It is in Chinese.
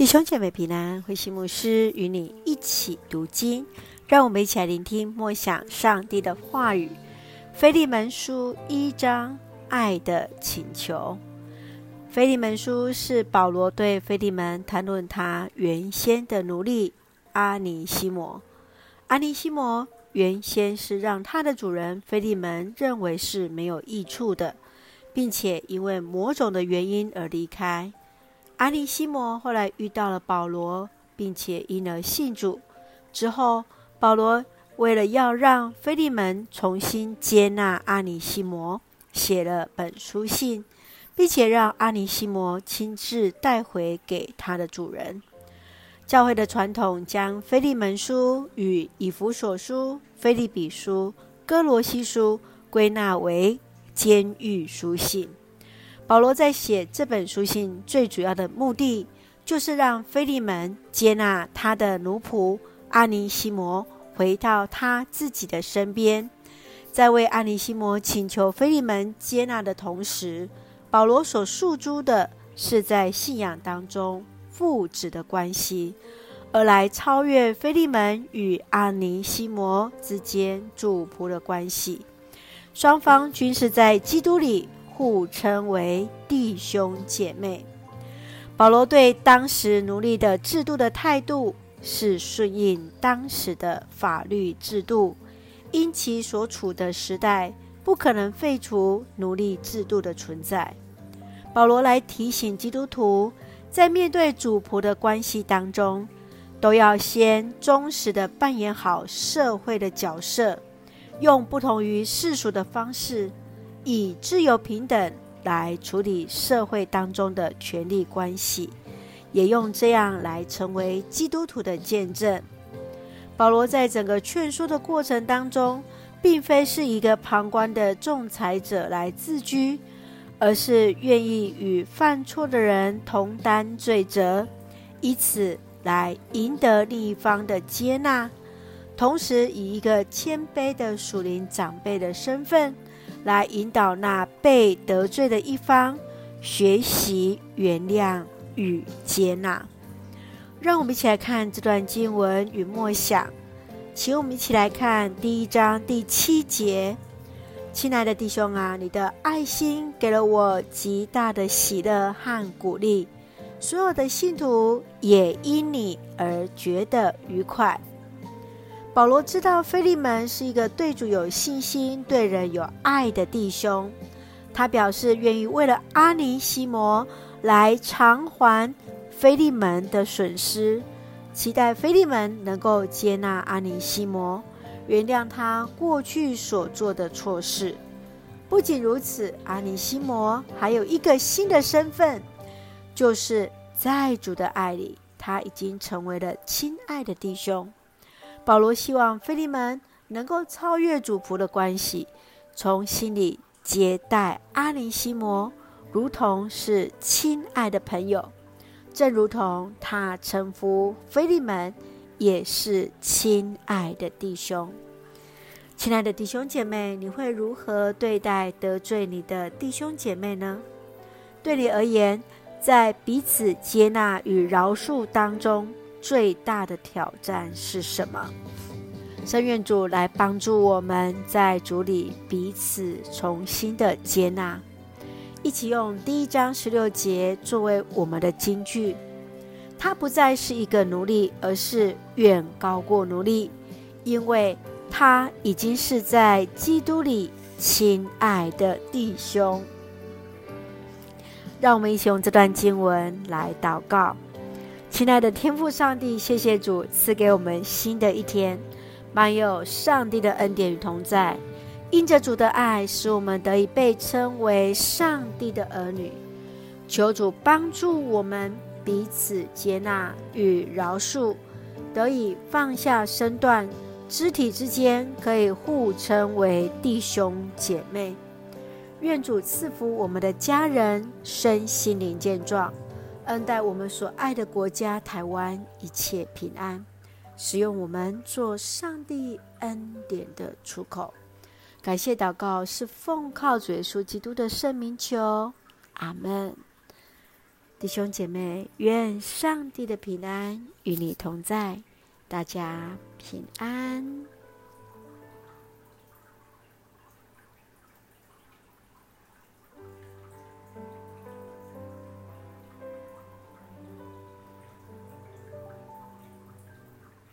弟兄姐妹平安，慧馨牧师与你一起读经，让我们一起来聆听默想上帝的话语。腓利门书一章，爱的请求。腓利门书是保罗对腓利门谈论他原先的奴隶阿尼西摩。阿尼西摩原先是让他的主人腓利门认为是没有益处的，并且因为某种的原因而离开。阿尼西摩后来遇到了保罗，并且因而信主。之后，保罗为了要让腓利门重新接纳阿尼西摩，写了本书信，并且让阿尼西摩亲自带回给他的主人。教会的传统将腓利门书与以弗所书、腓立比书、哥罗西书归纳为监狱书信。保罗在写这本书信最主要的目的，就是让腓利门接纳他的奴仆阿尼西摩回到他自己的身边。在为阿尼西摩请求腓利门接纳的同时，保罗所诉诸的是在信仰当中父子的关系，而来超越腓利门与阿尼西摩之间主仆的关系。双方均是在基督里。互称为弟兄姐妹。保罗对当时奴隶的制度的态度是顺应当时的法律制度，因其所处的时代不可能废除奴隶制度的存在。保罗来提醒基督徒，在面对主仆的关系当中，都要先忠实的扮演好社会的角色，用不同于世俗的方式。以自由平等来处理社会当中的权力关系，也用这样来成为基督徒的见证。保罗在整个劝说的过程当中，并非是一个旁观的仲裁者来自居，而是愿意与犯错的人同担罪责，以此来赢得另一方的接纳，同时以一个谦卑的属灵长辈的身份。来引导那被得罪的一方学习原谅与接纳。让我们一起来看这段经文与默想。请我们一起来看第一章第七节：亲爱的弟兄啊，你的爱心给了我极大的喜乐和鼓励，所有的信徒也因你而觉得愉快。保罗知道腓利门是一个对主有信心、对人有爱的弟兄，他表示愿意为了阿尼西摩来偿还腓利门的损失，期待腓利门能够接纳阿尼西摩，原谅他过去所做的错事。不仅如此，阿尼西摩还有一个新的身份，就是在主的爱里，他已经成为了亲爱的弟兄。保罗希望腓利门能够超越主仆的关系，从心里接待阿尼西摩，如同是亲爱的朋友，正如同他称呼腓利门也是亲爱的弟兄。亲爱的弟兄姐妹，你会如何对待得罪你的弟兄姐妹呢？对你而言，在彼此接纳与饶恕当中，最大的挑战是什么？圣愿主来帮助我们在主里彼此重新的接纳，一起用第一章十六节作为我们的金句。他不再是一个奴隶，而是远高过奴隶，因为他已经是在基督里亲爱的弟兄。让我们一起用这段经文来祷告。亲爱的天父上帝，谢谢主赐给我们新的一天，满有上帝的恩典与同在。因着主的爱，使我们得以被称为上帝的儿女。求主帮助我们彼此接纳与饶恕，得以放下身段，肢体之间可以互称为弟兄姐妹。愿主赐福我们的家人身心灵健壮。恩待我们所爱的国家台湾一切平安，使用我们做上帝恩典的出口。感谢祷告是奉靠主耶稣基督的圣名求，阿门。弟兄姐妹，愿上帝的平安与你同在，大家平安。